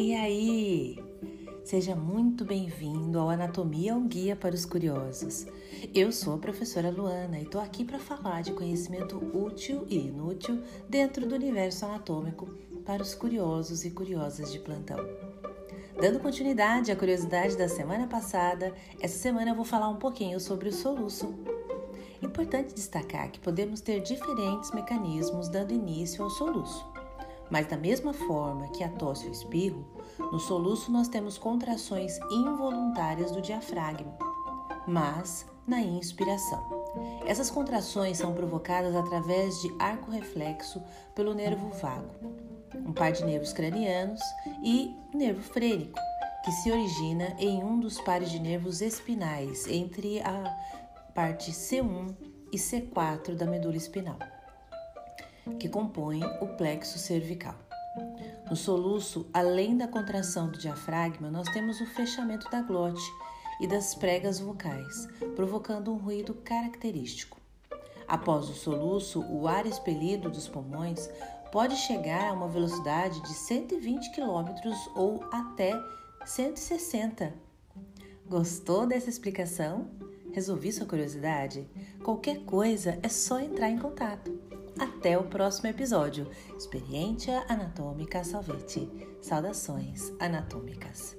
E aí? Seja muito bem-vindo ao Anatomia um Guia para os Curiosos. Eu sou a professora Luana e estou aqui para falar de conhecimento útil e inútil dentro do universo anatômico para os curiosos e curiosas de plantão. Dando continuidade à curiosidade da semana passada, essa semana eu vou falar um pouquinho sobre o soluço. Importante destacar que podemos ter diferentes mecanismos dando início ao soluço. Mas da mesma forma que a tosse e o espirro, no soluço nós temos contrações involuntárias do diafragma, mas na inspiração. Essas contrações são provocadas através de arco reflexo pelo nervo vago, um par de nervos cranianos e nervo frênico, que se origina em um dos pares de nervos espinais entre a parte C1 e C4 da medula espinal que compõem o plexo cervical. No soluço, além da contração do diafragma, nós temos o fechamento da glote e das pregas vocais, provocando um ruído característico. Após o soluço, o ar expelido dos pulmões pode chegar a uma velocidade de 120 km ou até 160. Gostou dessa explicação? Resolvi sua curiosidade? Qualquer coisa é só entrar em contato. Até o próximo episódio. Experiência Anatômica Salvete. Saudações anatômicas.